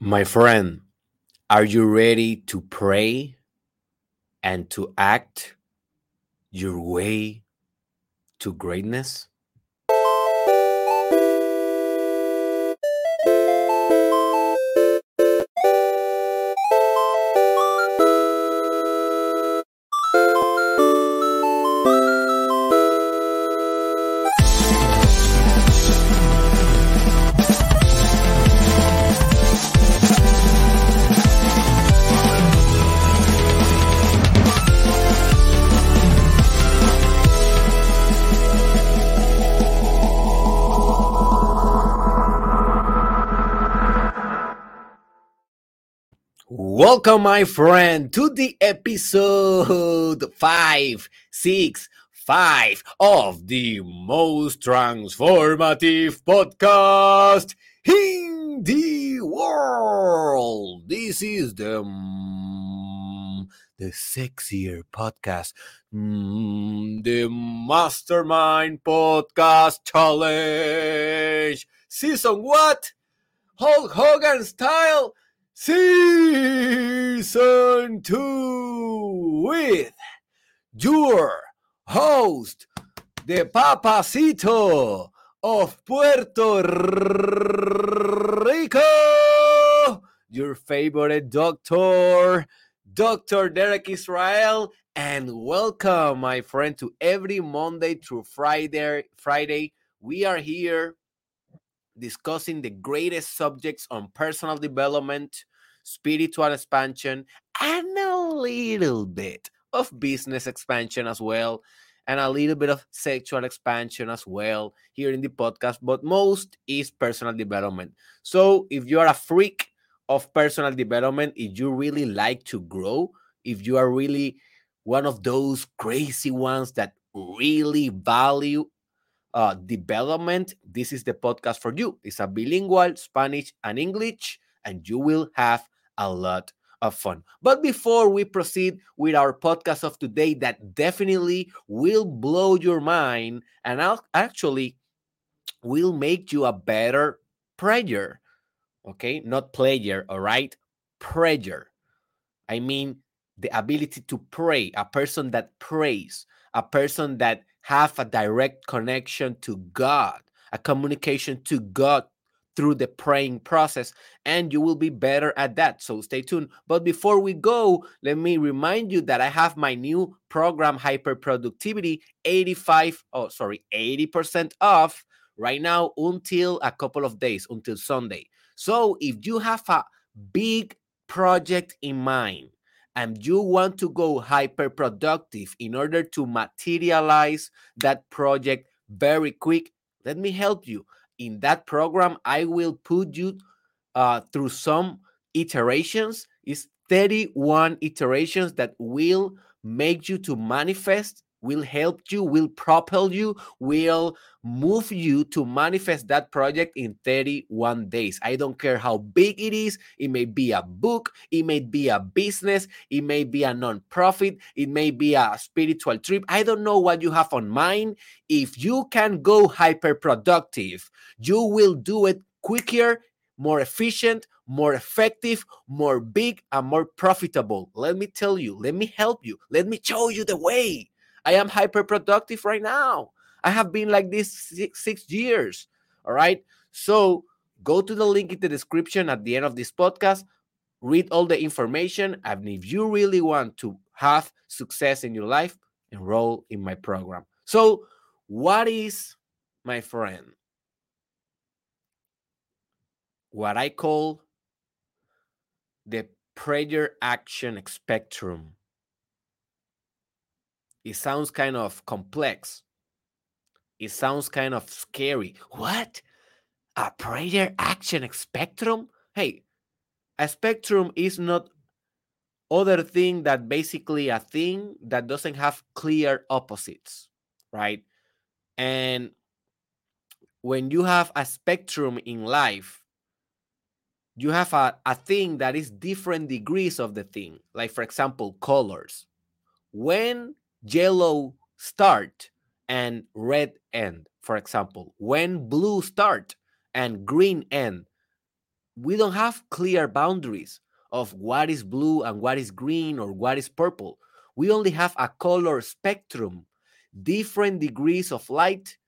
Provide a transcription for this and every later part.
My friend, are you ready to pray and to act your way to greatness? Welcome, my friend, to the episode five, six, five of the most transformative podcast in the world. This is the mm, the sexier podcast, mm, the Mastermind Podcast Challenge. Season what? Hulk Hogan style Season 2 with your host, the Papacito of Puerto Rico, your favorite doctor, Dr. Derek Israel, and welcome, my friend, to every Monday through Friday. Friday, we are here discussing the greatest subjects on personal development, spiritual expansion, and a little bit of business expansion as well, and a little bit of sexual expansion as well here in the podcast. But most is personal development. So if you are a freak of personal development, if you really like to grow, if you are really one of those crazy ones that really value uh, development, this is the podcast for you. It's a bilingual Spanish and English, and you will have a lot of fun. But before we proceed with our podcast of today, that definitely will blow your mind and I'll actually will make you a better prayer. Okay, not player, all right? Prayer. I mean the ability to pray, a person that prays, a person that have a direct connection to God, a communication to God through the praying process, and you will be better at that. So stay tuned. But before we go, let me remind you that I have my new program, Hyper Productivity, 85, oh, sorry, 80% off right now until a couple of days, until Sunday. So if you have a big project in mind, and you want to go hyper productive in order to materialize that project very quick, let me help you. In that program, I will put you uh, through some iterations. It's 31 iterations that will make you to manifest will help you, will propel you, will move you to manifest that project in 31 days. I don't care how big it is. It may be a book, it may be a business, it may be a nonprofit, it may be a spiritual trip. I don't know what you have on mind. If you can go hyper productive, you will do it quicker, more efficient, more effective, more big, and more profitable. Let me tell you, let me help you, let me show you the way. I am hyper productive right now. I have been like this six, six years. All right. So go to the link in the description at the end of this podcast, read all the information. And if you really want to have success in your life, enroll in my program. So, what is, my friend, what I call the prayer action spectrum? It sounds kind of complex. It sounds kind of scary. What? A prayer action spectrum? Hey, a spectrum is not other thing that basically a thing that doesn't have clear opposites, right? And when you have a spectrum in life, you have a, a thing that is different degrees of the thing. Like, for example, colors. When yellow start and red end, for example. When blue start and green end, we don't have clear boundaries of what is blue and what is green or what is purple. We only have a color spectrum, different degrees of light.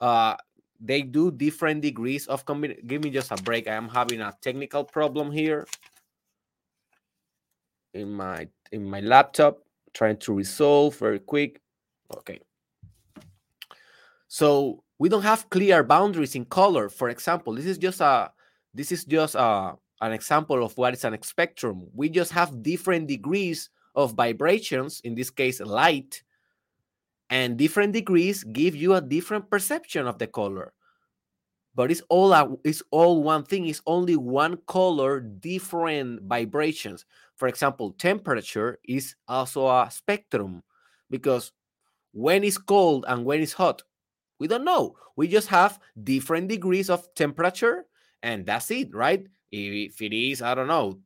Uh, they do different degrees of. Give me just a break. I am having a technical problem here in my in my laptop, trying to resolve very quick. Okay. So we don't have clear boundaries in color. For example, this is just a this is just a, an example of what is an spectrum. We just have different degrees of vibrations, in this case, light, and different degrees give you a different perception of the color. But it's all a, it's all one thing. It's only one color, different vibrations. For example, temperature is also a spectrum because when it's cold and when it's hot, we don't know. We just have different degrees of temperature, and that's it, right? If it is, I don't know,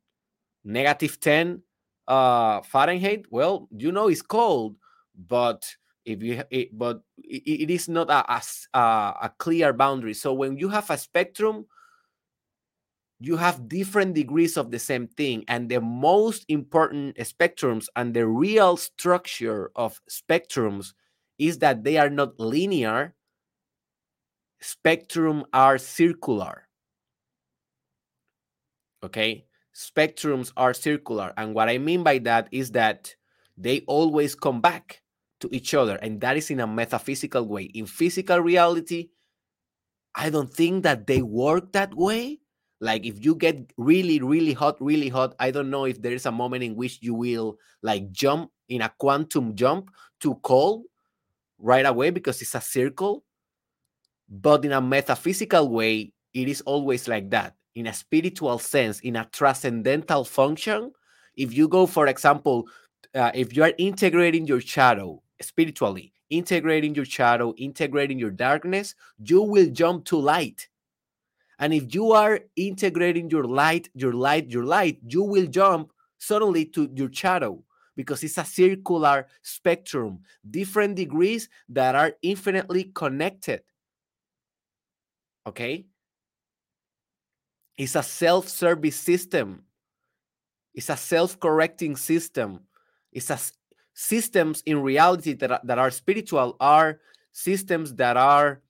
negative 10 uh, Fahrenheit, well, you know it's cold, but if you it, but it, it is not a, a, a clear boundary. So when you have a spectrum, you have different degrees of the same thing. And the most important spectrums and the real structure of spectrums is that they are not linear, spectrum are circular. Okay, spectrums are circular. And what I mean by that is that they always come back to each other. And that is in a metaphysical way. In physical reality, I don't think that they work that way. Like if you get really, really hot, really hot, I don't know if there is a moment in which you will like jump in a quantum jump to cold right away because it's a circle but in a metaphysical way, it is always like that. In a spiritual sense, in a transcendental function, if you go, for example, uh, if you are integrating your shadow spiritually, integrating your shadow, integrating your darkness, you will jump to light. And if you are integrating your light, your light, your light, you will jump suddenly to your shadow because it's a circular spectrum, different degrees that are infinitely connected. Okay. It's a self service system, it's a self correcting system. It's a systems in reality that that are spiritual are systems that are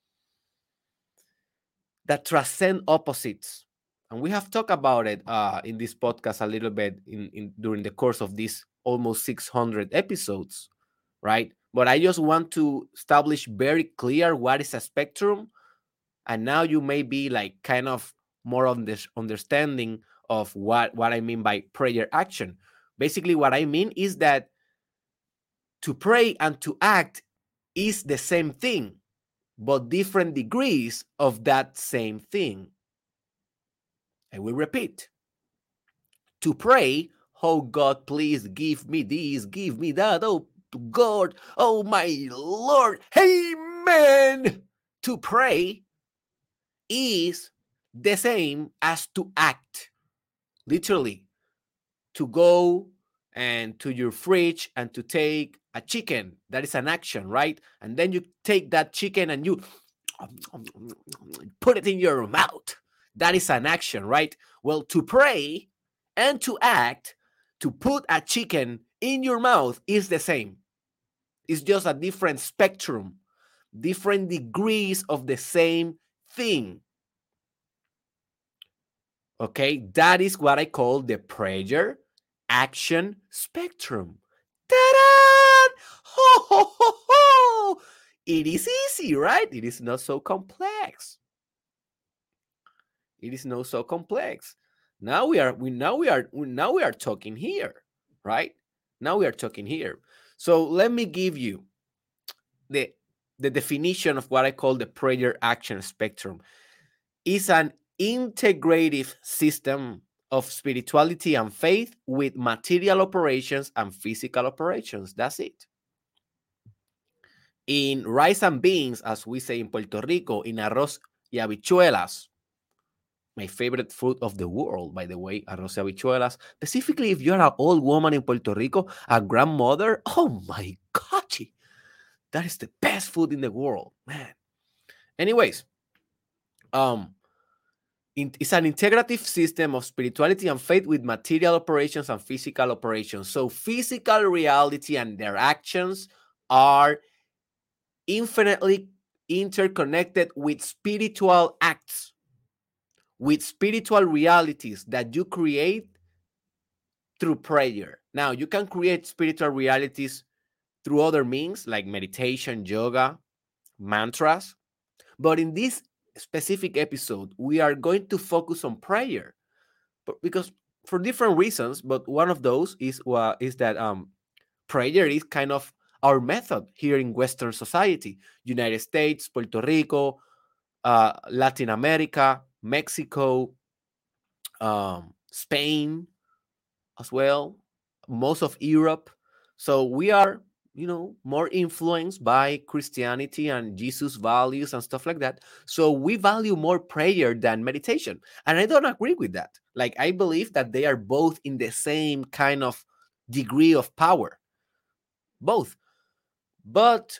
that transcend opposites. And we have talked about it uh, in this podcast a little bit in, in during the course of these almost 600 episodes right? But i just want to establish very clear what is a spectrum and now you may be like kind of more on this understanding of what what i mean by prayer action. Basically what i mean is that to pray and to act is the same thing but different degrees of that same thing. I will repeat to pray oh god please give me this give me that oh god oh my lord. Amen. To pray is the same as to act. Literally, to go and to your fridge and to take a chicken. That is an action, right? And then you take that chicken and you put it in your mouth. That is an action, right? Well, to pray and to act, to put a chicken in your mouth is the same. It's just a different spectrum, different degrees of the same thing. Okay, that is what I call the prayer action spectrum. Ta-da! Ho, ho, ho, ho! It is easy, right? It is not so complex. It is not so complex. Now we are we now we are now we are talking here, right? Now we are talking here. So let me give you the the definition of what I call the prayer action spectrum is an integrative system of spirituality and faith with material operations and physical operations. That's it. In rice and beans, as we say in Puerto Rico, in arroz y habichuelas, my favorite food of the world, by the way, arroz y habichuelas. Specifically, if you're an old woman in Puerto Rico, a grandmother, oh my God, that is the best food in the world, man. Anyways, um, it's an integrative system of spirituality and faith with material operations and physical operations. So, physical reality and their actions are infinitely interconnected with spiritual acts, with spiritual realities that you create through prayer. Now, you can create spiritual realities through other means like meditation, yoga, mantras. But in this specific episode, we are going to focus on prayer because for different reasons, but one of those is is that um, prayer is kind of our method here in Western society, United States, Puerto Rico, uh, Latin America, Mexico, um, Spain as well, most of Europe. So we are you know more influenced by christianity and jesus values and stuff like that. So we value more prayer than meditation. And i don't agree with that. Like i believe that they are both in the same kind of degree of power. Both. But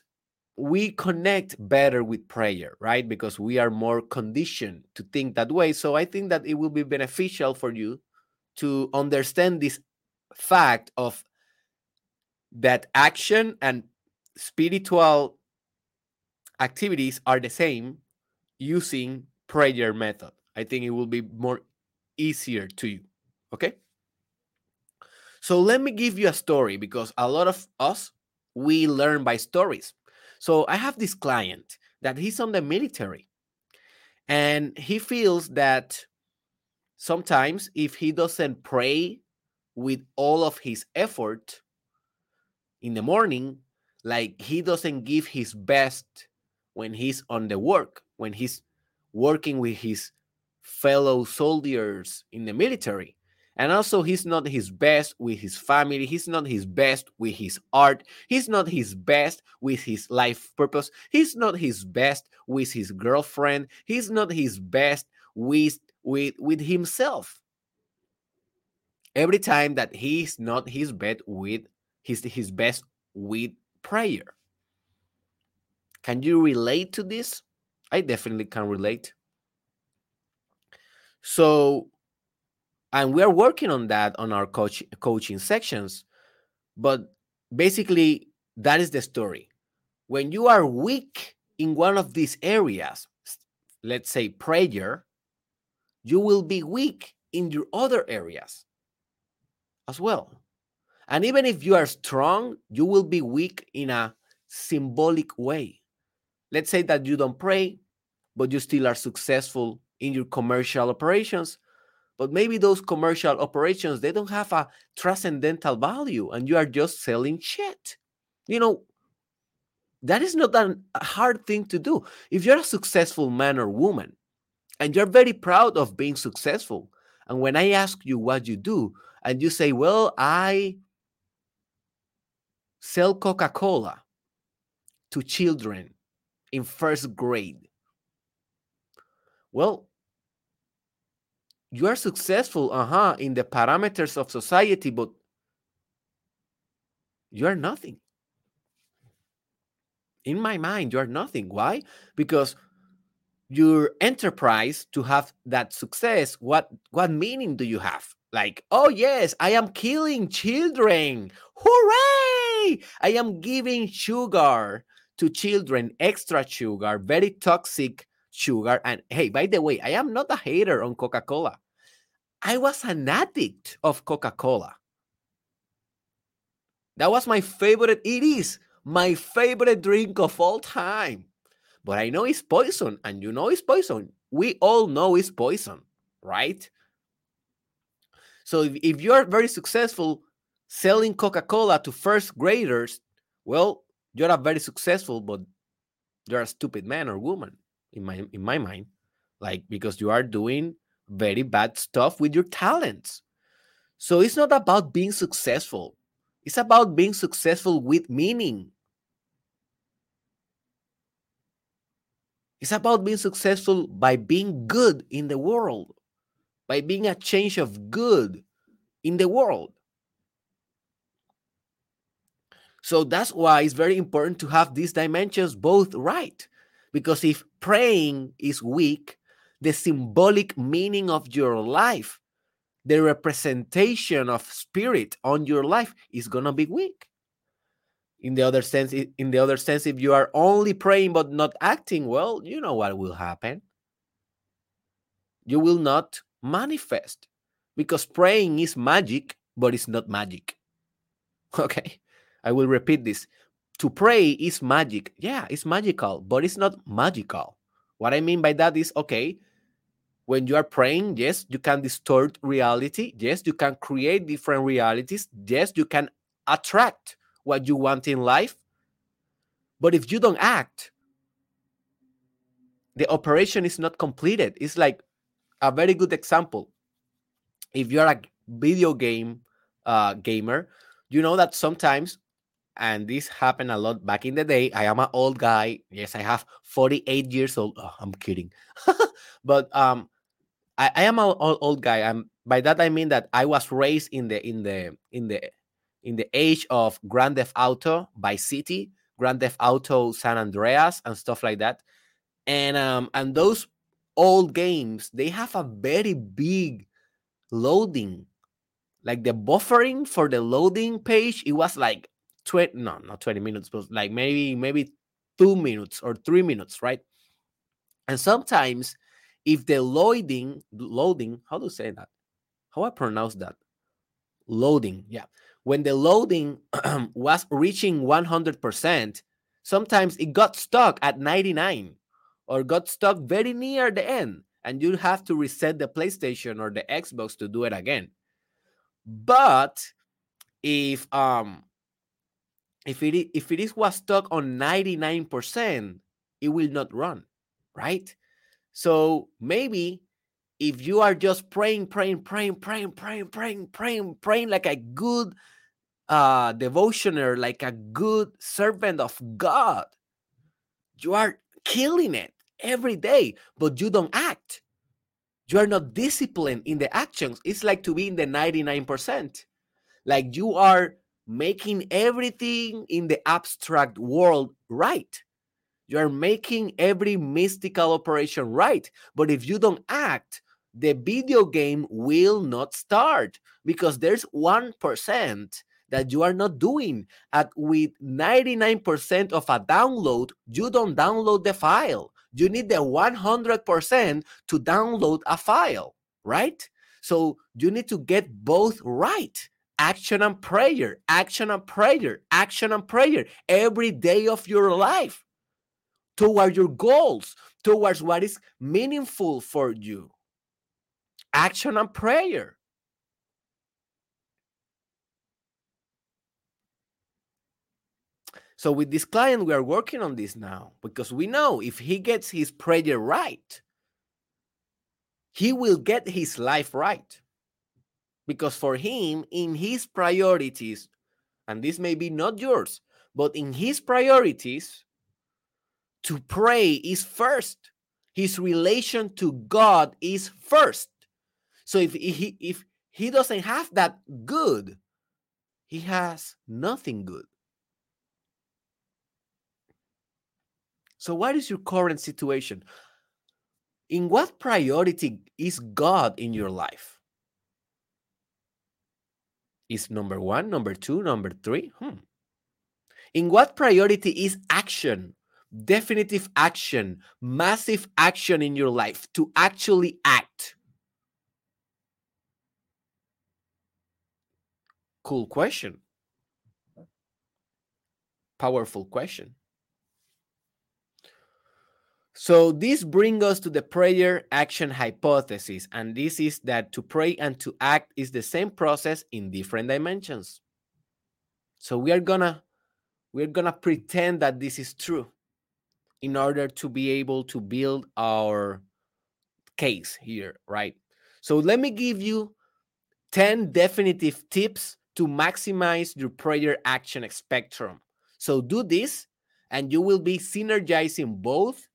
we connect better with prayer right? Because we are more conditioned to think that way. So i think that it will be beneficial for you to understand this fact of that action and spiritual activities are the same using prayer method. I think it will be more easier to you. Okay. So let me give you a story because a lot of us we learn by stories. So I have this client that he's on the military and he feels that sometimes if he doesn't pray with all of his effort, in the morning like he doesn't give his best when he's on the work when he's working with his fellow soldiers in the military. And also he's not his best with his family he's not his best with his art he's not his best with his life purpose he's not his best with his girlfriend he's not his best with with with himself. Every time that he's not his best with his his best with prayer. Can you relate to this? I definitely can relate. So, and we are working on that on our coach coaching sections, but basically that is the story. When you are weak in one of these areas, let's say prayer, you will be weak in your other areas as well. And even if you are strong, you will be weak in a symbolic way. Let's say that you don't pray, but you still are successful in your commercial operations. But maybe those commercial operations they don't have a transcendental value and you are just selling shit. You know, that is not a hard thing to do. If you're a successful man or woman and you're very proud of being successful, and when I ask you what you do, and you say, Well, I sell Coca Cola to children in first grade. Well, you are successful, uh huh, in the parameters of society, but you are nothing. In my mind, you are nothing. Why? Because your enterprise to have that success, what what meaning do you have? Like, oh yes, I am killing children. Hooray! I am giving sugar to children, extra sugar, very toxic sugar. And hey, by the way, I am not a hater on Coca Cola. I was an addict of Coca Cola. That was my favorite. It is my favorite drink of all time. But I know it's poison, and you know it's poison. We all know it's poison, right? So if, if you're very successful, selling Coca-Cola to first graders, well, you're a very successful, but you're a stupid man or woman in my in my mind. Like because you are doing very bad stuff with your talents. So it's not about being successful. It's about being successful with meaning. It's about being successful by being good in the world, by being a change of good in the world. So that's why it's very important to have these dimensions both right. Because if praying is weak, the symbolic meaning of your life, the representation of spirit on your life is going to be weak. In the other sense, in the other sense, if you are only praying but not acting well, you know what will happen. You will not manifest because praying is magic, but it's not magic. Okay, I will repeat this. To pray is magic. Yeah, it's magical, but it's not magical. What I mean by that is okay, when you are praying, yes, you can distort reality. Yes, you can create different realities. Yes, you can attract what you want in life. But if you don't act, the operation is not completed. It's like a very good example. If you're a video game uh, gamer, you know that sometimes, and this happened a lot back in the day. I am an old guy. Yes, I have 48 years old. Oh, I'm kidding. but um, I, I am an old, old guy. I'm by that I mean that I was raised in the in the in the in the age of Grand Theft Auto Vice City, Grand Theft Auto San Andreas, and stuff like that. And um and those old games they have a very big loading. Like the buffering for the loading page, it was like 20 no, not 20 minutes, but like maybe maybe two minutes or three minutes, right? And sometimes if the loading loading how do you say that? How i pronounce that? Loading yeah. When the loading was reaching 100% sometimes it got stuck at 99 or got stuck very near the end and you have to reset the playstation or the xbox to do it again. But if um if it if it is was stuck on 99% it will not run right so maybe if you are just praying, praying, praying, praying, praying, praying, praying, praying like a good uh devotioner, like a good servant of God, you are killing it every day, but you don't act. You are not disciplined in the actions. It's like to be in the 99%. Like you are making everything in the abstract world right. You are making every mystical operation right. But if you don't act, the video game will not start because there's 1% that you are not doing. At with 99% of a download, you don't download the file. You need the 100% to download a file, right? So you need to get both right. Action and prayer, action and prayer, action and prayer every day of your life toward your goals, towards what is meaningful for you. Action and prayer. So with this client, we are working on this now because we know if he gets his prayer right, he will get his life right. Because for him, in his priorities, and this may be not yours, but in his priorities, to pray is first. His relation to God is first. So if he if he doesn't have that good, he has nothing good. So what is your current situation? In what priority is God in your life? Is number 1, number 2, number 3? Hmm. In what priority is action definitive action, massive action in your life to actually act? Cool question. Powerful question. So this brings us to the prayer action hypothesis and this is that to pray and to act is the same process in different dimensions. So we are to we're to pretend that this is true in order to be able to build our case here, right? So let me give you 10 definitive tips to maximize your prayer action spectrum. So do this and you will be synergizing both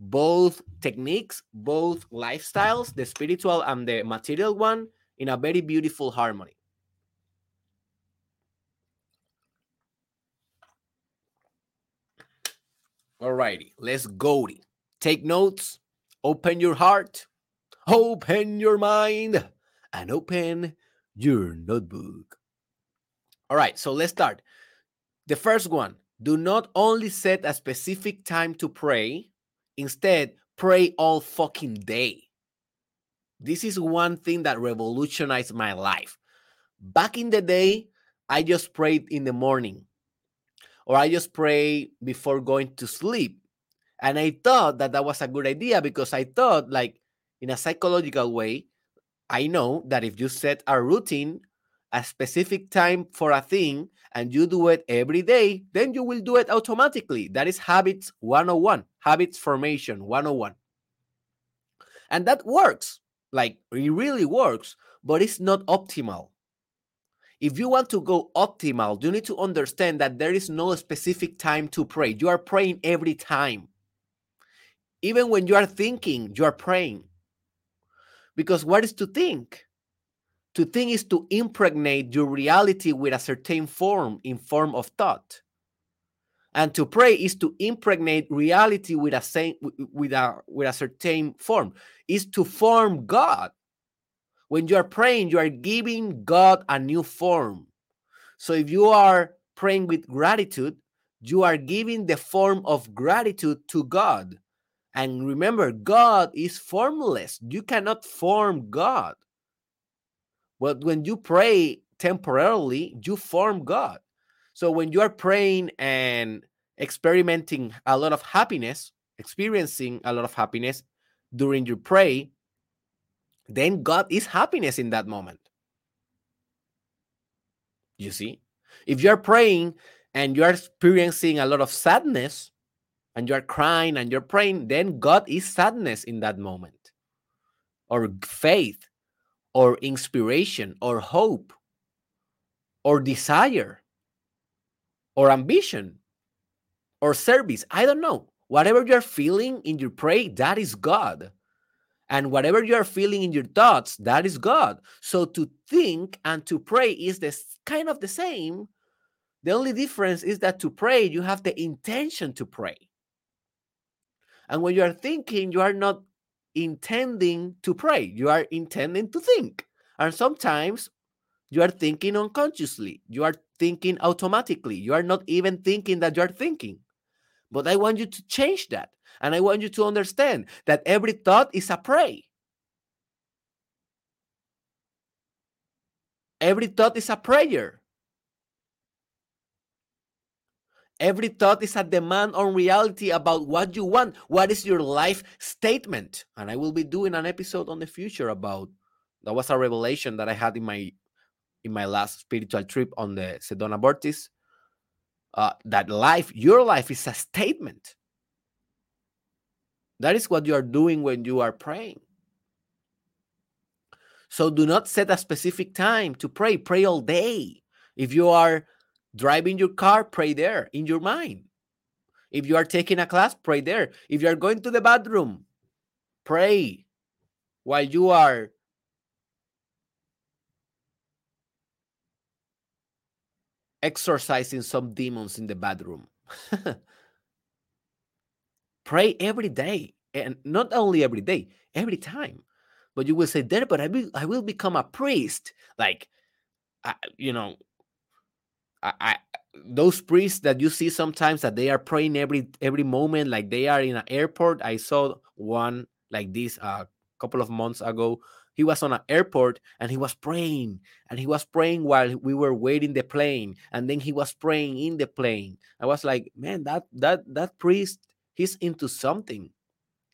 both techniques, both lifestyles, the spiritual and the material one in a very beautiful harmony. Alrighty, let's go. Take notes open your heart, open your mind, and open your notebook. All right, so let's start. The first one do not only set a specific time to pray, instead, pray all fucking day. This is one thing that revolutionized my life. Back in the day, I just prayed in the morning or I just pray before going to sleep. And I thought that that was a good idea because I thought, like, in a psychological way, I know that if you set a routine, a specific time for a thing, and you do it every day, then you will do it automatically. That is habits 101, habits formation 101. And that works. Like, it really works, but it's not optimal. If you want to go optimal, you need to understand that there is no specific time to pray. You are praying every time. Even when you are thinking, you are praying. Because what is to think? To think is to impregnate your reality with a certain form in form of thought. And to pray is to impregnate reality with a same with a with a certain form, is to form God. When you are praying, you are giving God a new form. So if you are praying with gratitude, you are giving the form of gratitude to God. And remember, God is formless. You cannot form God. But when you pray temporarily, you form God. So when you are praying and experimenting a lot of happiness, experiencing a lot of happiness during your pray, then God is happiness in that moment. You see? If you're praying and you're experiencing a lot of sadness and you're crying and you're praying, then God is sadness in that moment, or faith, or inspiration, or hope, or desire, or ambition, or service. I don't know. Whatever you're feeling in your prayer, that is God. And whatever you are feeling in your thoughts, that is God. So to think and to pray is this kind of the same. The only difference is that to pray, you have the intention to pray. And when you are thinking, you are not intending to pray, you are intending to think. And sometimes you are thinking unconsciously, you are thinking automatically, you are not even thinking that you are thinking. But I want you to change that. And I want you to understand that every thought is a pray. Every thought is a prayer. Every thought is a demand on reality about what you want. What is your life statement? And I will be doing an episode on the future about that was a revelation that I had in my in my last spiritual trip on the Sedona Vortice. Uh, that life, your life is a statement. That is what you are doing when you are praying. So do not set a specific time to pray. Pray all day. If you are driving your car, pray there in your mind. If you are taking a class, pray there. If you are going to the bathroom, pray while you are exorcising some demons in the bathroom. Pray every day, and not only every day, every time. But you will say, "There, but I will, I will become a priest." Like, you know, I, I, those priests that you see sometimes that they are praying every every moment, like they are in an airport. I saw one like this a uh, couple of months ago. He was on an airport and he was praying, and he was praying while we were waiting the plane, and then he was praying in the plane. I was like, man, that that that priest he's into something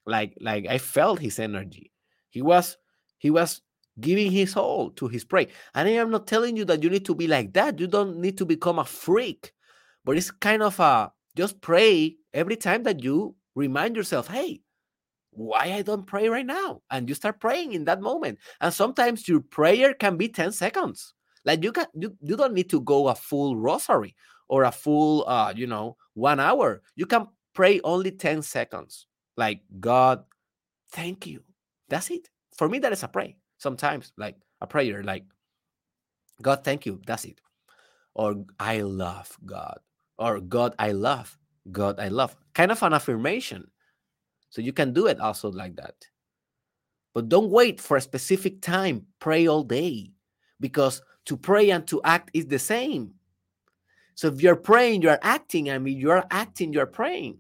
like like i felt his energy he was he was giving his all to his pray and i am not telling you that you need to be like that you don't need to become a freak but it's kind of a just pray every time that you remind yourself hey why i don't pray right now and you start praying in that moment and sometimes your prayer can be 10 seconds like you can you, you don't need to go a full rosary or a full uh you know one hour you can pray only 10 seconds. Like, God, thank you. That's it. For me, that is a pray. Sometimes, like a prayer, like, God, thank you. That's it. Or I love God. Or God, I love. God, I love. Kind of an affirmation. So you can do it also like that. But don't wait for a specific time. Pray all day because to pray and to act is the same. So if you're praying, you're acting. I mean, you're acting, you're praying.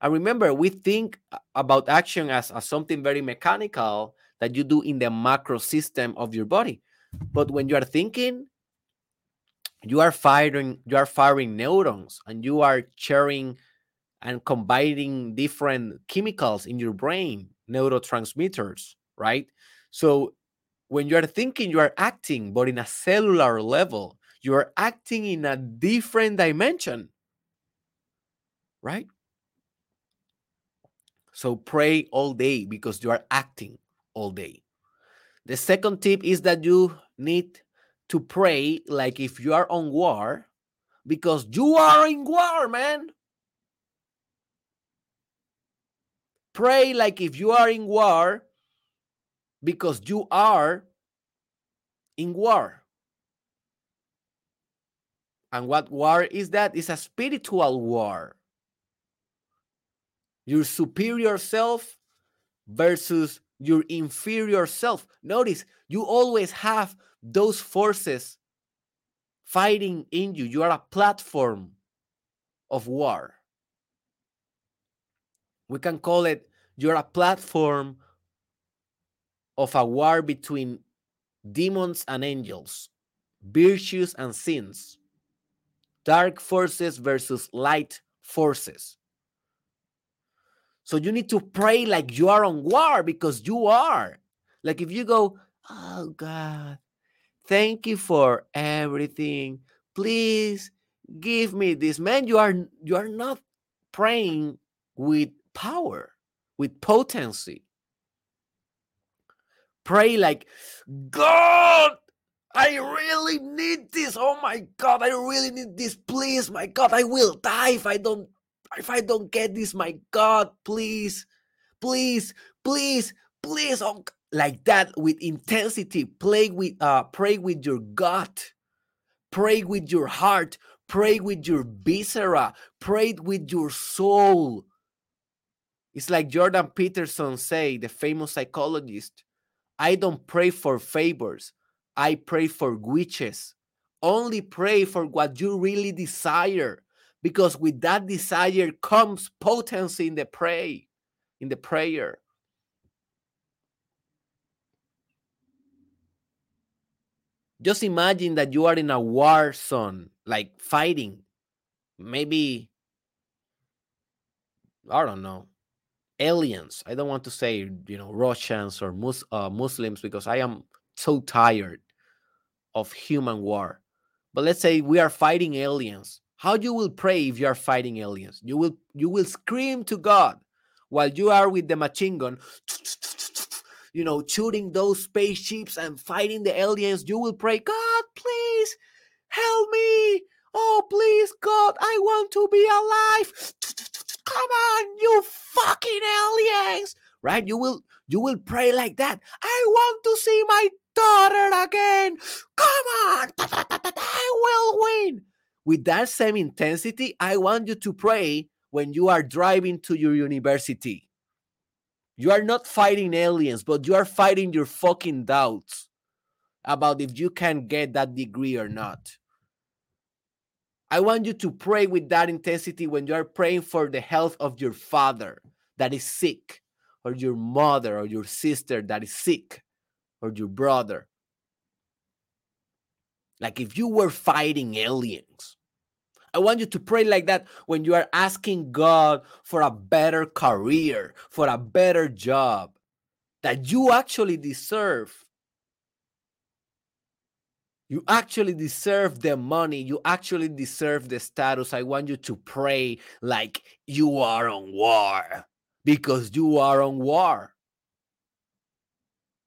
And remember, we think uh, about action as, as something very mechanical that you do in the macro system of your body. But when you are thinking, you are firing, you are firing neurons and you are sharing and combining different chemicals in your brain, neurotransmitters, right? So when you are thinking, you are acting, but in a cellular level, you are acting in a different dimension, right? So pray all day because you are acting all day. The second tip is that you need to pray like if you are on war because you are in war, man. Pray like if you are in war because you are in war. And what war is that? It's a spiritual war. Your superior self versus your inferior self. Notice you always have those forces fighting in you. You are a platform of war. We can call it you're a platform of a war between demons and angels, virtues and sins, dark forces versus light forces. So you need to pray like you are on war because you are. Like if you go, oh God, thank you for everything. Please give me this. Man, you are you are not praying with power, with potency. Pray like, God, I really need this. Oh my God, I really need this. Please, my God, I will die if I don't if I don't get this, my God, please, please, please, please, oh, like that with intensity. Play with, uh, pray with your gut, pray with your heart, pray with your viscera, pray with your soul. It's like Jordan Peterson say, the famous psychologist. I don't pray for favors. I pray for witches. Only pray for what you really desire because with that desire comes potency in the pray in the prayer. Just imagine that you are in a war zone like fighting maybe i don't know aliens. I don't want to say you know russians or Mus- uh, muslims because i am so tired of human war. But let's say we are fighting aliens how you will pray if you are fighting aliens. You will you will scream to god while you are with the machine gun you know shooting those spaceships and fighting the aliens. You will pray god please help me. Oh please god i want to be alive. Come on you fucking aliens. Right? You will you will pray like that. I want to see my daughter again. Come on. I will win with that same intensity, I want you to pray when you are driving to your university. You are not fighting aliens, but you are fighting your fucking doubts about if you can get that degree or not. I want you to pray with that intensity when you are praying for the health of your father that is sick, or your mother, or your sister that is sick, or your brother. Like if you were fighting aliens. I want you to pray like that when you are asking God for a better career, for a better job that you actually deserve. You actually deserve the money. You actually deserve the status. I want you to pray like you are on war because you are on war.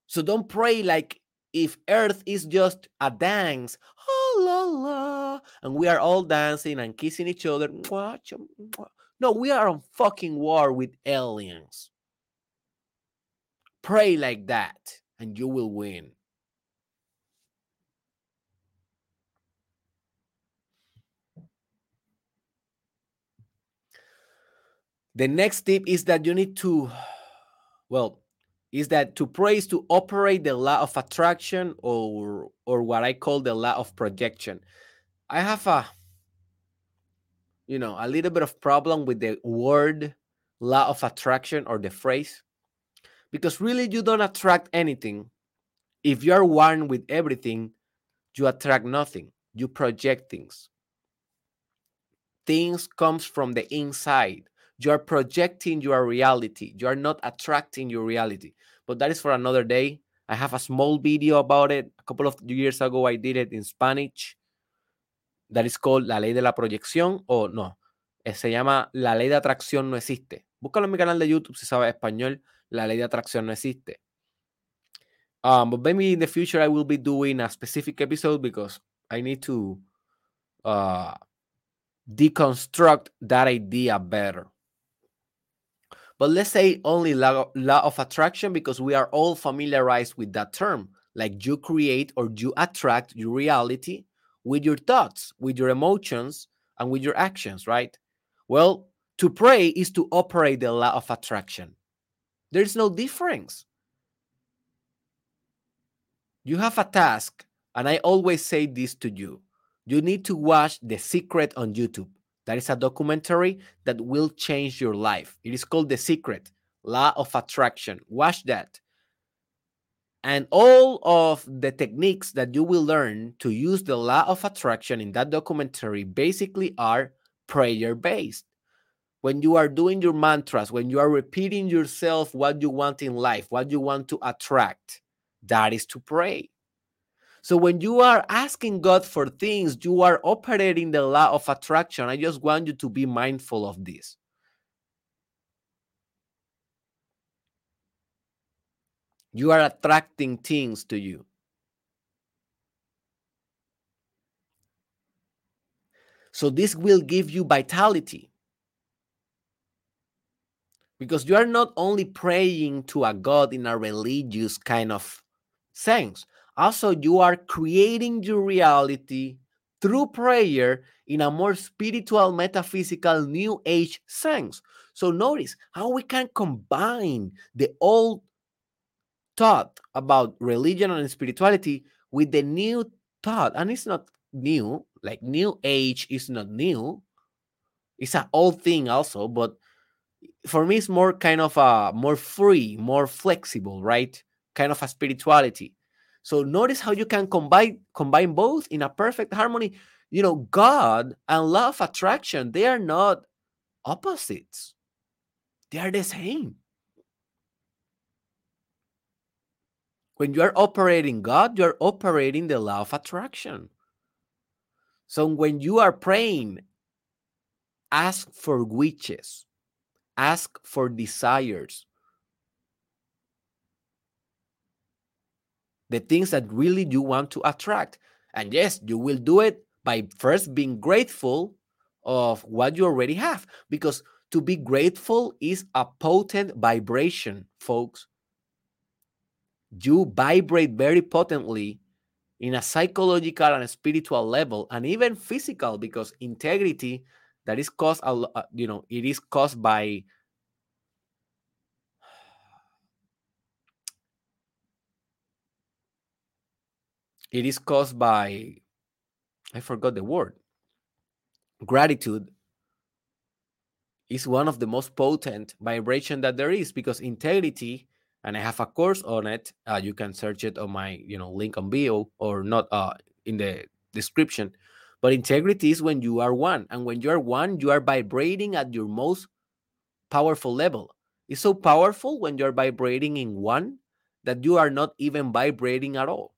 So don't pray like if earth is just a dance, oh, la, la, and we are all dancing and kissing each other. No, we are on fucking war with aliens. Pray like that, and you will win. The next tip is that you need to, well, is that to pray is to operate the law of attraction or or what I call the law of projection. I have a you know a little bit of problem with the word law of attraction or the phrase because really you don't attract anything. If you are one with everything you attract nothing. You project things. Things comes from the inside you are projecting your reality. You are not attracting your reality. But that is for another day. I have a small video about it. A couple of years ago i did it in spanish. That is called la ley de la proyección o no eh, se llama la ley de atracción no existe. Búscalo en mi canal de youtube si sabes español la ley de atracción no existe. Um, but maybe in the future i will be doing a specific episode because i need to uh, deconstruct that idea better but let's say only law, law of attraction because we are all familiarized with that term. Like you create or you attract your reality with your thoughts, with your emotions, and with your actions, right? Well, to pray is to operate the law of attraction. There's no difference. You have a task, and I always say this to you. You need to watch The Secret on YouTube. That is a documentary that will change your life. It is called The Secret Law of Attraction. Watch that. And all of the techniques that you will learn to use the law of attraction in that documentary basically are prayer based. When you are doing your mantras, when you are repeating yourself what you want in life, what you want to attract, that is to pray. So when you are asking God for things, you are operating the law of attraction. I just want you to be mindful of this. You are attracting things to you. So this will give you vitality. Because you are not only praying to a God in a religious kind of sense, also, you are creating your reality through prayer in a more spiritual, metaphysical, new age sense. So, notice how we can combine the old thought about religion and spirituality with the new thought. And it's not new, like new age is not new, it's an old thing also, but for me, it's more kind of a more free, more flexible, right? Kind of a spirituality. So notice how you can combine combine both in a perfect harmony. You know, God and love attraction, they are not opposites. They are the same. When you are operating God, you are operating the law of attraction. So when you are praying, ask for wishes, ask for desires, the things that really you want to attract. And yes, you will do it by first being grateful of what you already have because to be grateful is a potent vibration, folks. You vibrate very potently in a psychological and a spiritual level and even physical because integrity that is caused uh, you know it is caused by it is caused by i forgot the word gratitude is one of the most potent vibration that there is because integrity and i have a course on it uh, you can search it on my you know link on bio or not uh, in the description. But integrity is when you are one and when you are one you are vibrating at your most powerful level. It's so powerful when you're vibrating in one that you are not even vibrating at all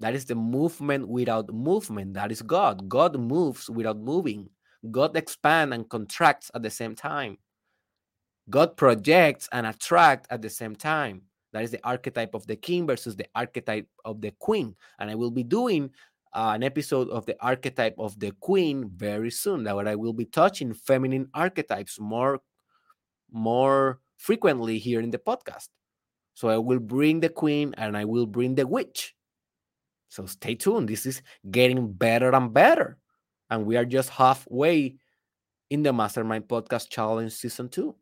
that is the movement without movement. That is God. God moves without moving. God expands and contracts at the same time. God projects and attracts at the same time. That is the archetype of the king versus the archetype of the queen. And I will be doing uh, an episode of the archetype of the queen very soon. That what I will be touching feminine archetypes more, more frequently here in the podcast. So I will bring the queen and I will bring the witch so stay tuned. This is getting better and better. And we are just halfway in the Mastermind Podcast Challenge Season 2.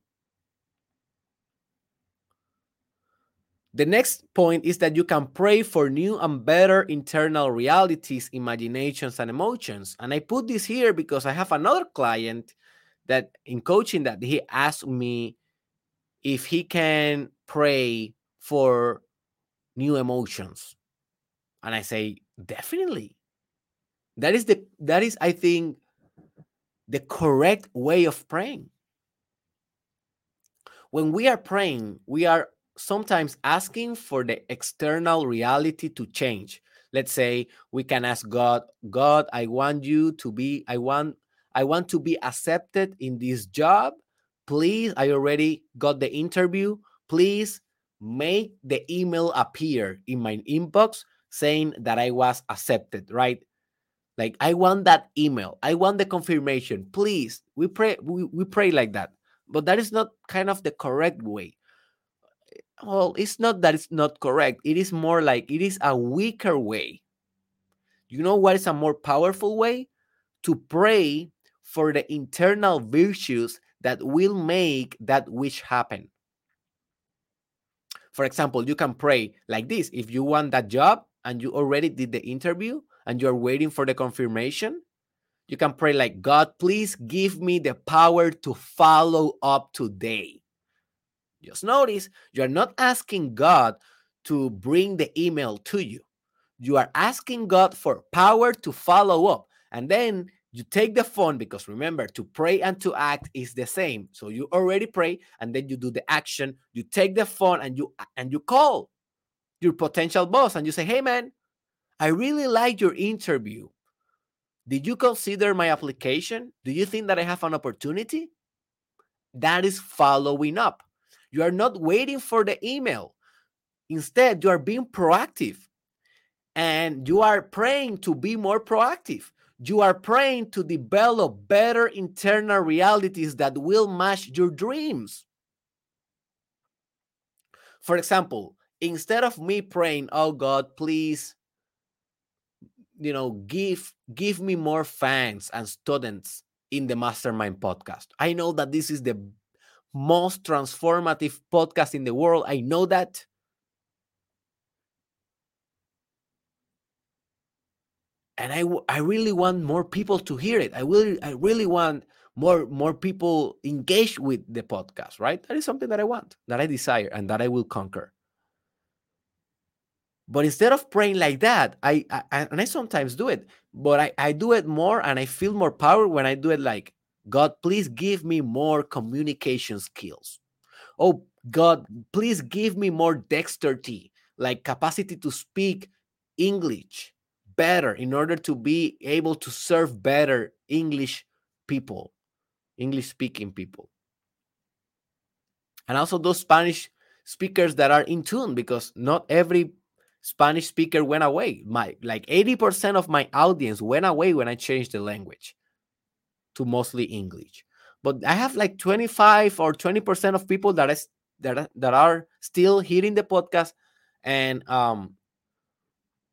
The next point is that you can pray for new and better internal realities, imaginations, and emotions. And I put this here because I have another client that in coaching that he asked me if he can pray for new emotions. And I say, definitely. That is the that is, I think, the correct way of praying. When we are praying, we are sometimes asking for the external reality to change let's say we can ask god god i want you to be i want i want to be accepted in this job please i already got the interview please make the email appear in my inbox saying that i was accepted right like i want that email i want the confirmation please we pray we, we pray like that but that is not kind of the correct way well, it's not that it's not correct. It is more like it is a weaker way. You know what is a more powerful way? To pray for the internal virtues that will make that wish happen. For example, you can pray like this if you want that job and you already did the interview and you're waiting for the confirmation, you can pray like, God, please give me the power to follow up today. Just notice you are not asking God to bring the email to you. You are asking God for power to follow up. And then you take the phone because remember, to pray and to act is the same. So you already pray and then you do the action. You take the phone and you and you call your potential boss and you say, "Hey man, I really like your interview. Did you consider my application? Do you think that I have an opportunity?" That is following up. You are not waiting for the email. Instead, you are being proactive and you are praying to be more proactive. You are praying to develop better internal realities that will match your dreams. For example, instead of me praying, "Oh God, please you know, give give me more fans and students in the mastermind podcast." I know that this is the most transformative podcast in the world. I know that. And I, I really want more people to hear it. I will I really want more more people engaged with the podcast, right? That is something that I want, that I desire, and that I will conquer. But instead of praying like that, I, I and I sometimes do it, but I, I do it more and I feel more power when I do it like God, please give me more communication skills. Oh, God, please give me more dexterity, like capacity to speak English better in order to be able to serve better English people, English speaking people. And also those Spanish speakers that are in tune because not every Spanish speaker went away. My like 80% of my audience went away when I changed the language to mostly English. But I have like 25 or 20% of people that is that, that are still hearing the podcast and um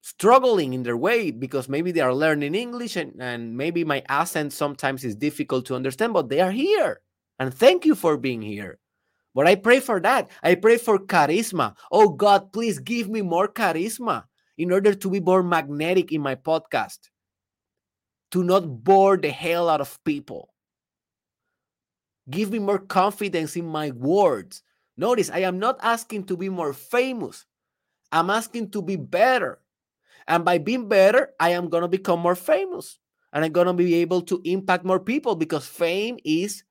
struggling in their way because maybe they are learning English and, and maybe my accent sometimes is difficult to understand, but they are here. And thank you for being here. But I pray for that. I pray for charisma. Oh God, please give me more charisma in order to be more magnetic in my podcast to not bore the hell out of people. Give me more confidence in my words. Notice, I am not asking to be more famous. I'm asking to be better. And by being better, I am going to become more famous. And I'm going to be able to impact more people because fame is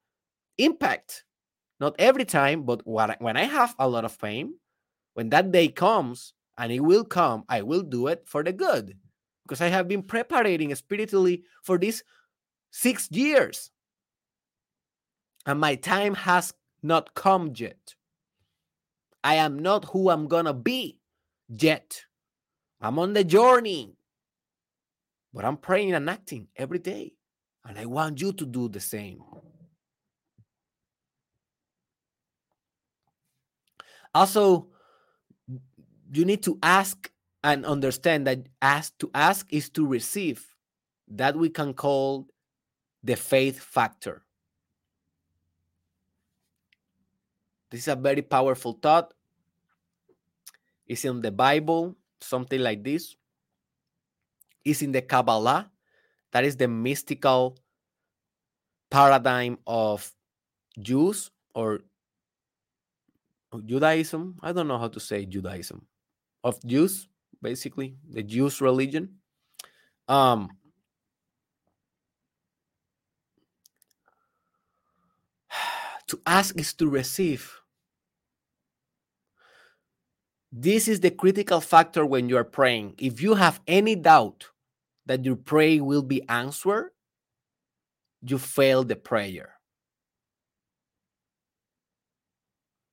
impact. Not every time, but when I have a lot of fame, when that day comes, and it will come, I will do it for the good because I have been preparing spiritually for these six years. And my time has not come yet. I am not who I'm gonna be yet. I'm on the journey. But I'm praying and acting every day. And I want you to do the same. Also, you need to ask and understand that ask to ask is to receive. That we can call the faith factor. This is a very powerful thought. It's in the Bible, something like this. It's in the Kabbalah. That is the mystical paradigm of Jews or Judaism. I don't know how to say Judaism. Of Jews, basically, the Jews religion. Um, to ask is to receive. This is the critical factor when you are praying. If you have any doubt that your prayer will be answered, you fail the prayer.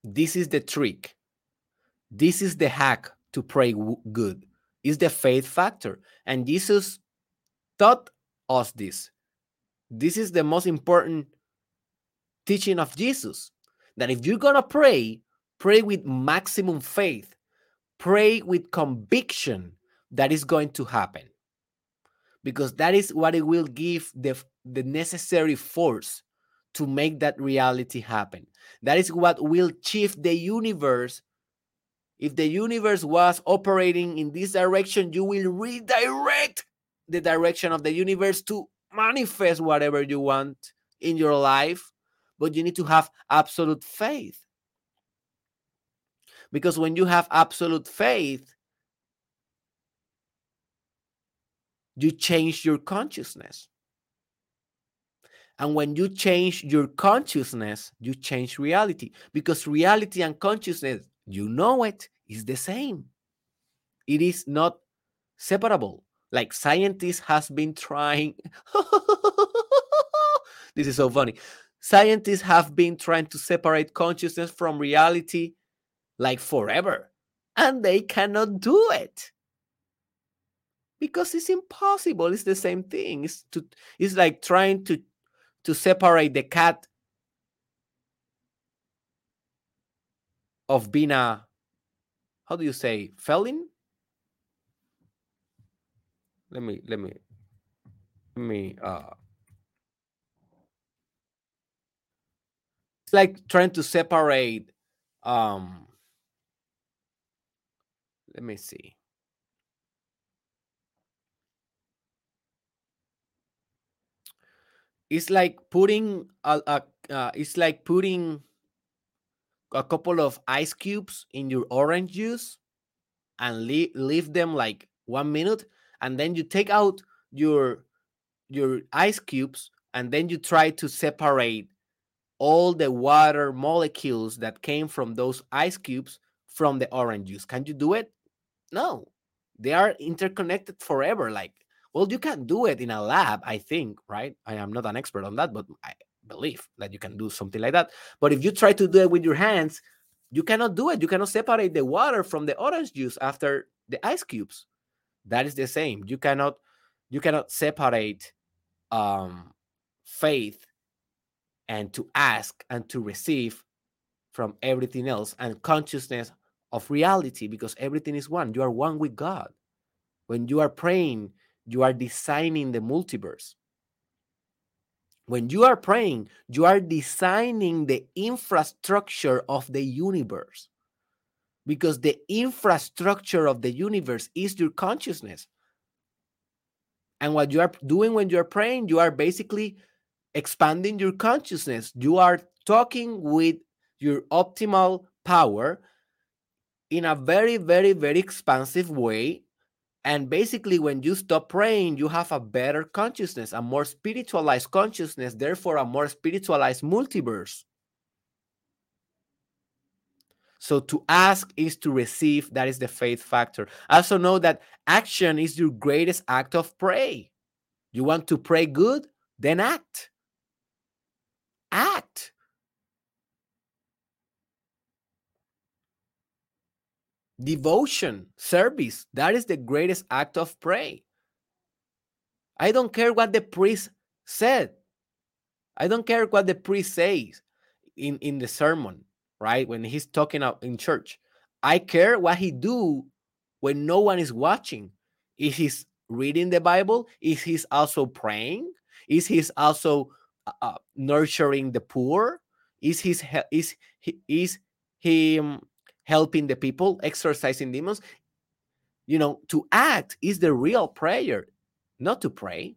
This is the trick. This is the hack to pray good. Is the faith factor. And Jesus taught us this. This is the most important teaching of Jesus that if you're going to pray, pray with maximum faith, pray with conviction that is going to happen. Because that is what it will give the, the necessary force to make that reality happen. That is what will shift the universe. If the universe was operating in this direction, you will redirect the direction of the universe to manifest whatever you want in your life but you need to have absolute faith. Because when you have absolute faith, you change your consciousness. And when you change your consciousness, you change reality because reality and consciousness, you know it, is the same. It is not separable. Like scientists has been trying. this is so funny. Scientists have been trying to separate consciousness from reality like forever, and they cannot do it because it's impossible. It's the same thing. It's to it's like trying to to separate the cat of being a how do you say felon? Let me let me let me uh it's like trying to separate um let me see it's like putting a, a uh, it's like putting a couple of ice cubes in your orange juice and leave, leave them like one minute and then you take out your your ice cubes and then you try to separate all the water molecules that came from those ice cubes from the orange juice. Can you do it? No, they are interconnected forever. Like, well, you can do it in a lab, I think, right? I am not an expert on that, but I believe that you can do something like that. But if you try to do it with your hands, you cannot do it. You cannot separate the water from the orange juice after the ice cubes. That is the same. You cannot you cannot separate um faith and to ask and to receive from everything else and consciousness of reality because everything is one. You are one with God. When you are praying, you are designing the multiverse. When you are praying, you are designing the infrastructure of the universe because the infrastructure of the universe is your consciousness. And what you are doing when you are praying, you are basically expanding your consciousness. You are talking with your optimal power in a very, very, very expansive way. And basically, when you stop praying, you have a better consciousness, a more spiritualized consciousness, therefore, a more spiritualized multiverse. So, to ask is to receive. That is the faith factor. Also, know that action is your greatest act of pray. You want to pray good? Then act act. Devotion, service, that is the greatest act of prayer. I don't care what the priest said. I don't care what the priest says in, in the sermon, right? When he's talking out in church. I care what he do when no one is watching. Is he reading the Bible? Is he also praying? Is he also uh, uh, nurturing the poor? Is his is he is he um, helping the people, exorcising demons? You know, to act is the real prayer, not to pray.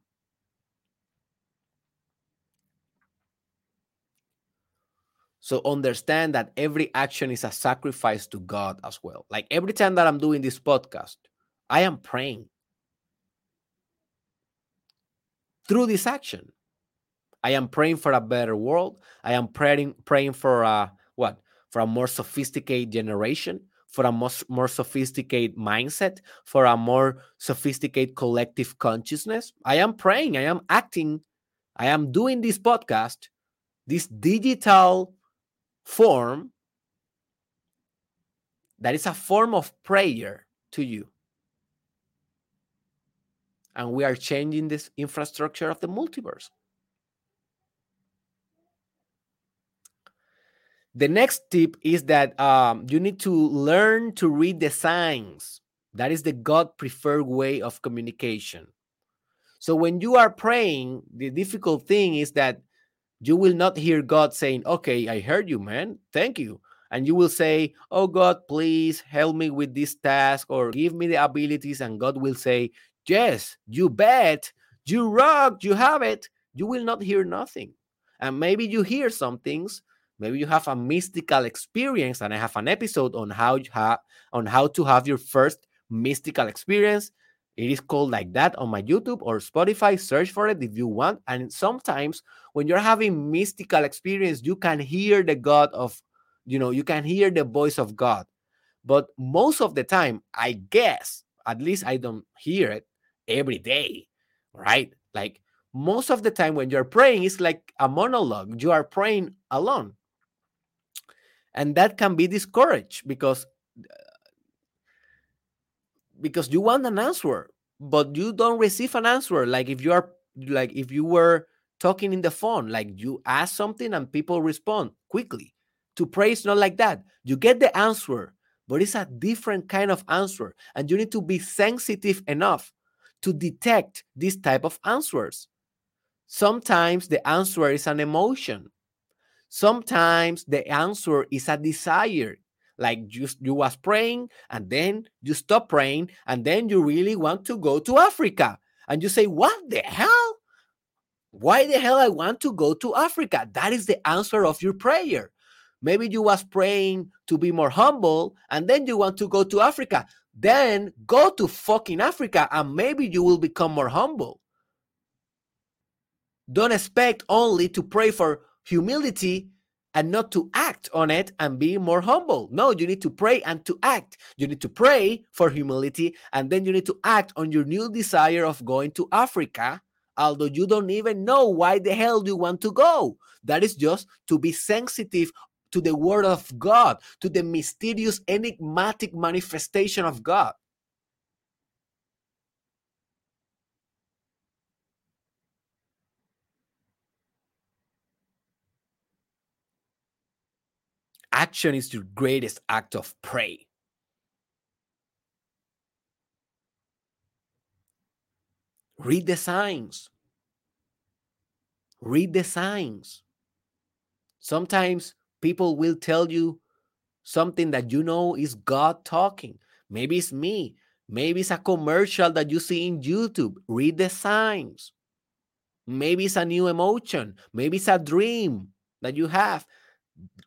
So understand that every action is a sacrifice to God as well. Like every time that I'm doing this podcast, I am praying through this action. I am praying for a better world. I am praying praying for a what? For a more sophisticated generation, for a more, more sophisticated mindset, for a more sophisticated collective consciousness. I am praying, I am acting, I am doing this podcast, this digital form that is a form of prayer to you. And we are changing this infrastructure of the multiverse. The next tip is that um, you need to learn to read the signs. That is the God preferred way of communication. So when you are praying, the difficult thing is that you will not hear God saying, Okay, I heard you, man. Thank you. And you will say, Oh, God, please help me with this task or give me the abilities. And God will say, Yes, you bet. You rock. You have it. You will not hear nothing. And maybe you hear some things. Maybe you have a mystical experience, and I have an episode on how you have on how to have your first mystical experience. It is called like that on my YouTube or Spotify. Search for it if you want. And sometimes when you're having mystical experience, you can hear the God of, you know, you can hear the voice of God. But most of the time, I guess, at least I don't hear it every day, right? Like most of the time when you're praying, it's like a monologue. You are praying alone. And that can be discouraged because because you want an answer but you don't receive an answer. Like if you are like if you were talking in the phone like you ask something and people respond quickly. To pray it's not like that. You get the answer but it's a different kind of answer and you need to be sensitive enough to detect this type of answers. Sometimes the answer is an emotion sometimes the answer is a desire like you, you was praying and then you stop praying and then you really want to go to africa. And you say what the hell? Why the hell i want to go to africa? That is the answer of your prayer. Maybe you was praying to be more humble and then you want to go to africa. Then go to fucking africa and maybe you will become more humble. Don't expect only to pray for humility and not to act on it and be more humble. No, you need to pray and to act. You need to pray for humility and then you need to act on your new desire of going to Africa, although you don't even know why the hell you want to go. That is just to be sensitive to the word of God, to the mysterious, enigmatic manifestation of God. Action is your greatest act of pray. Read the signs. Read the signs. Sometimes people will tell you something that you know is God talking. Maybe it's me. Maybe it's a commercial that you see in YouTube. Read the signs. Maybe it's a new emotion. Maybe it's a dream that you have.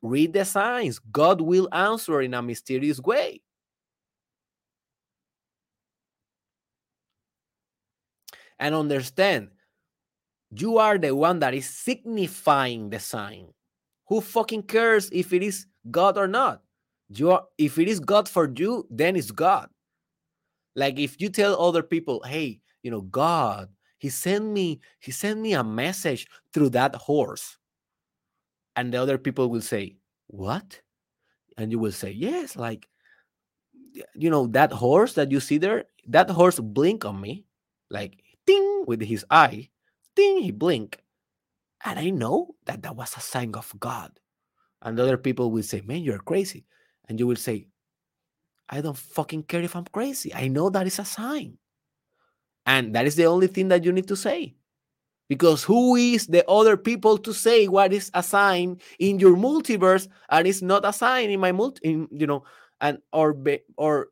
Read the signs. God will answer in a mysterious way. And understand, you are the one that is signifying the sign. Who fucking cares if it is God or not? You are, if it is God for you, then it's God. Like if you tell other people, hey, you know, God, he sent me, he sent me a message through that horse and the other people will say what? And you will say yes like you know that horse that you see there that horse blink on me like ding with his eye ding he blink and i know that that was a sign of god. And other people will say man you're crazy. And you will say i don't fucking care if i'm crazy. I know that is a sign. And that is the only thing that you need to say Because who is the other people to say what is assigned in your multiverse and is not assigned in my multi, in, you know, and or or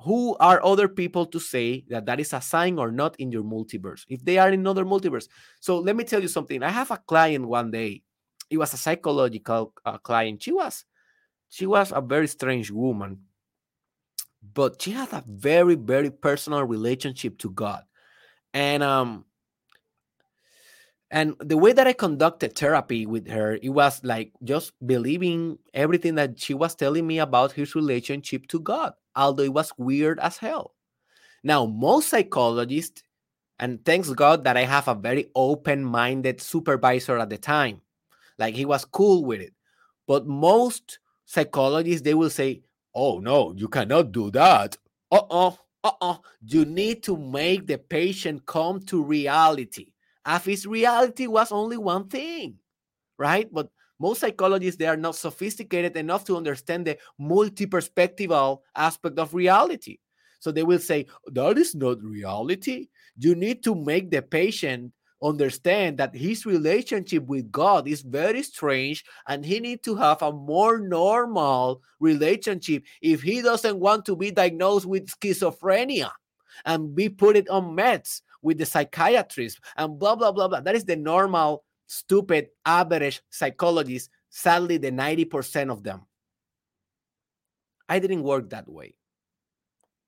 who are other people to say that that is assigned or not in your multiverse if they are in another multiverse? So let me tell you something. I have a client one day. It was a psychological uh, client. She was she was a very strange woman but she had a very very personal relationship to god. And um and the way that i conducted therapy with her it was like just believing everything that she was telling me about his relationship to god although it was weird as hell. Now most psychologists and thanks god that i have a very open-minded supervisor at the time like he was cool with it. But most psychologists they will say oh no you cannot do that. Uh-uh uh-uh. You need to make the patient come to reality as reality was only one thing right? But most psychologists they are not sophisticated enough to understand the multi-perspectival aspect of reality. So they will say that is not reality. You need to make the patient understand that his relationship with God is very strange and he needs to have a more normal relationship if he doesn't want to be diagnosed with schizophrenia and be put it on meds with the psychiatrist and blah blah blah blah that is the normal stupid average psychologist sadly the 90% of them i didn't work that way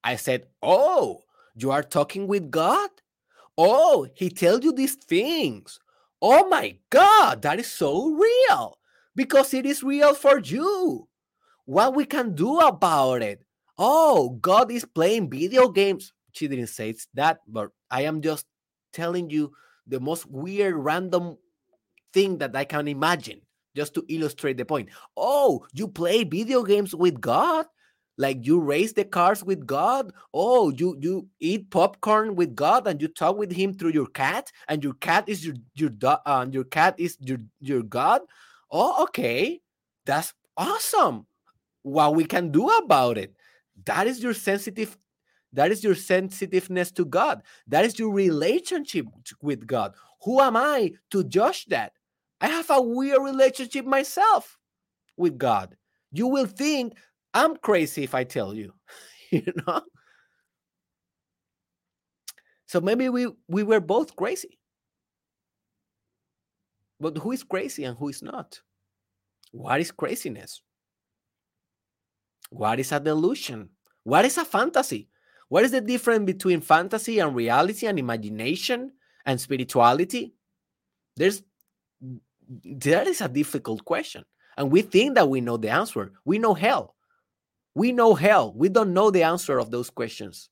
i said oh you are talking with god Oh, he tells you these things. Oh my God, that is so real because it is real for you. What we can do about it? Oh, God is playing video games. She didn't say it's that, but I am just telling you the most weird, random thing that I can imagine just to illustrate the point. Oh, you play video games with God? like you race the cars with god? Oh you you eat popcorn with god and you talk with him through your cat? And your cat is your your uh, your cat is your your god? Oh okay. That's awesome. What we can do about it. That is your sensitive that is your sensitiveness to god that is your relationship with god who am i to judge that i have a weird relationship myself with god you will think I'm crazy if I tell you, you know? So maybe we, we were both crazy. But who is crazy and who is not? What is craziness? What is a delusion? What is a fantasy? What is the difference between fantasy and reality and imagination and spirituality? There's that is a difficult question. And we think that we know the answer. We know hell. We know hell. We don't know the answer of those questions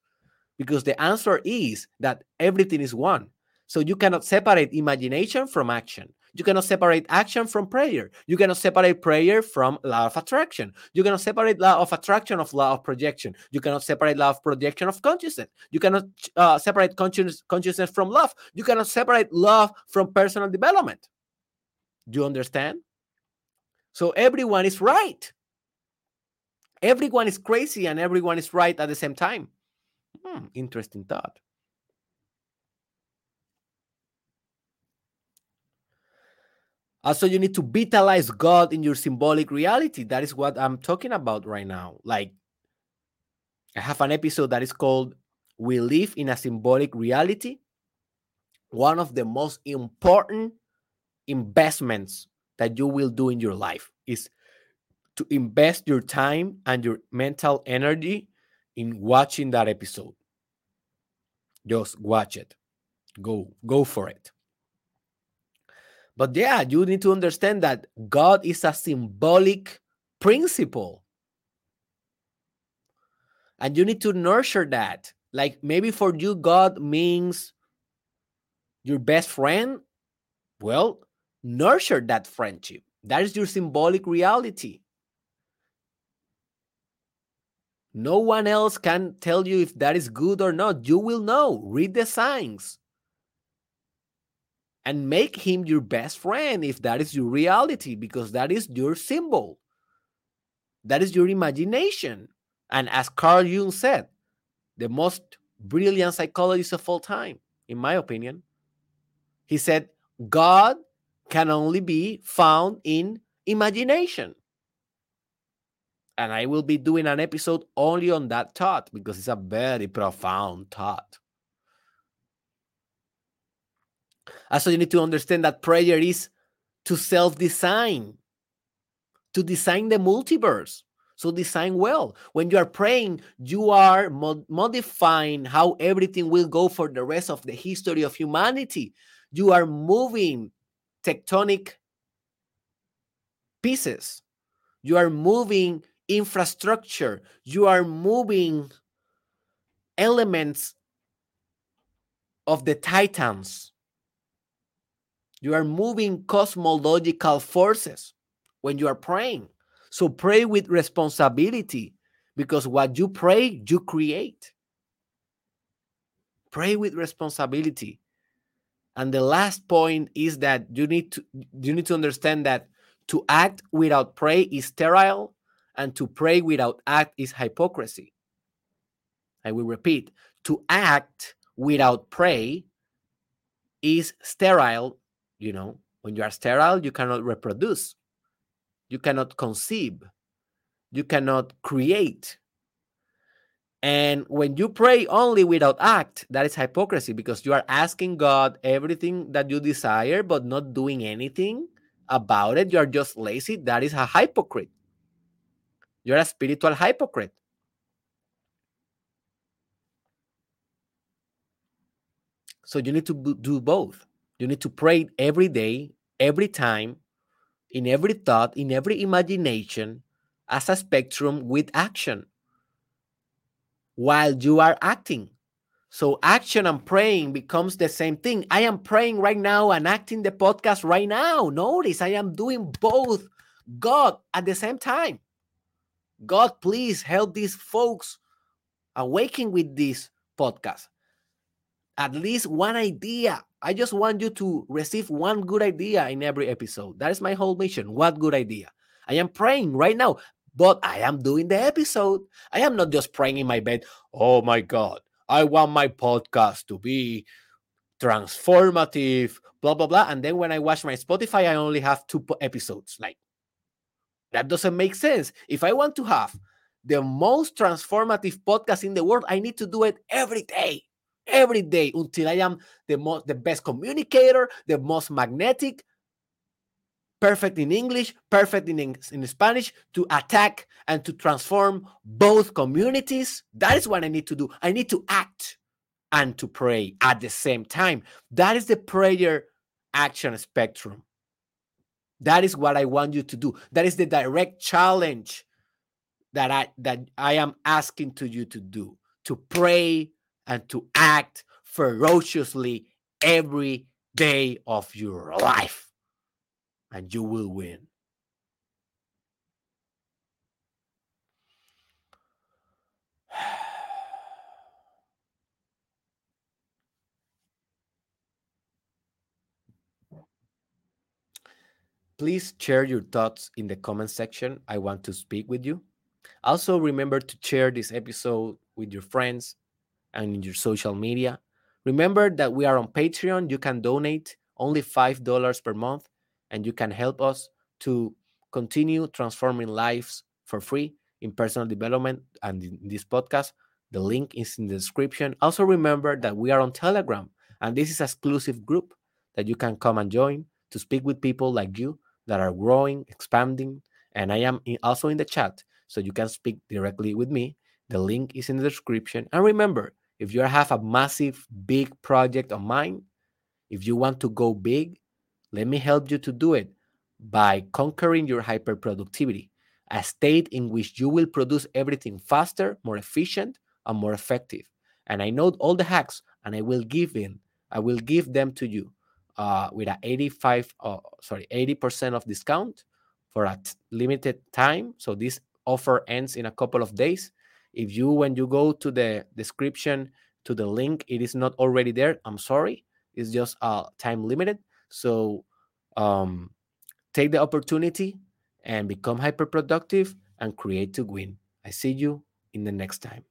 because the answer is that everything is one. So you cannot separate imagination from action. You cannot separate action from prayer. You cannot separate prayer from law of attraction. You cannot separate law of attraction of law of projection. You cannot separate law of projection of consciousness. You cannot uh, separate consciousness, consciousness from love. You cannot separate love from personal development. Do you understand? So everyone is right everyone is crazy and everyone is right at the same time. Hmm, interesting thought. Uh, also, you need to vitalize God in your symbolic reality. That is what I'm talking about right now. Like, I have an episode that is called We Live in a Symbolic Reality. One of the most important investments that you will do in your life is to invest your time and your mental energy in watching that episode. Just watch it. Go, go for it. But yeah, you need to understand that God is a symbolic principle. And you need to nurture that. Like maybe for you, God means your best friend. Well, nurture that friendship. That is your symbolic reality. No one else can tell you if that is good or not. You will know. Read the signs. And make him your best friend if that is your reality, because that is your symbol. That is your imagination. And as Carl Jung said, the most brilliant psychologist of all time, in my opinion, he said, God can only be found in imagination. And I will be doing an episode only on that thought because it's a very profound thought. Also, you need to understand that prayer is to self design, to design the multiverse. So, design well. When you are praying, you are mod- modifying how everything will go for the rest of the history of humanity. You are moving tectonic pieces. You are moving infrastructure. You are moving elements of the titans. You are moving cosmological forces when you are praying. So pray with responsibility because what you pray, you create. Pray with responsibility. And the last point is that you need to you need to understand that to act without pray is sterile and to pray without act is hypocrisy. I will repeat, to act without pray is sterile, you know, when you are sterile you cannot reproduce. You cannot conceive. You cannot create. And when you pray only without act, that is hypocrisy because you are asking God everything that you desire, but not doing anything about it. You are just lazy. That is a hypocrite. You're a spiritual hypocrite. So you need to do both. You need to pray every day, every time, in every thought, in every imagination, as a spectrum with action while you are acting. So action and praying becomes the same thing. I am praying right now and acting the podcast right now. Notice I am doing both God at the same time. God, please help these folks awaken with this podcast. At least one idea. I just want you to receive one good idea in every episode. That is my whole mission. What good idea? I am praying right now but I am doing the episode. I am not just praying in my bed. Oh my God, I want my podcast to be transformative, blah, blah, blah. And then when I watch my Spotify, I only have two episodes. Like, that doesn't make sense. If I want to have the most transformative podcast in the world, I need to do it every day, every day until I am the most, the best communicator, the most magnetic, perfect in English, perfect in, in Spanish, to attack and to transform both communities. That is what I need to do. I need to act and to pray at the same time. That is the prayer action spectrum. That is what I want you to do. That is the direct challenge that I that I am asking to you to do. To pray and to act ferociously every day of your life and you will win. Please share your thoughts in the comment section. I want to speak with you. Also, remember to share this episode with your friends and in your social media. Remember that we are on Patreon. You can donate only $5 per month and you can help us to continue transforming lives for free in personal development and in this podcast. The link is in the description. Also, remember that we are on Telegram, and this is an exclusive group that you can come and join to speak with people like you that are growing, expanding. And I am also in the chat, so you can speak directly with me. The link is in the description. And remember, if you have a massive, big project of mine, if you want to go big, let me help you to do it by conquering your hyperproductivity, a state in which you will produce everything faster, more efficient, and more effective. And I know all the hacks, and I will give in. I will give them to you uh, with a 85, uh, sorry, 80% of discount for a limited time. So this offer ends in a couple of days. If you, when you go to the description to the link, it is not already there. I'm sorry. It's just uh, time limited. So um, take the opportunity and become hyper productive and create to win. I see you in the next time.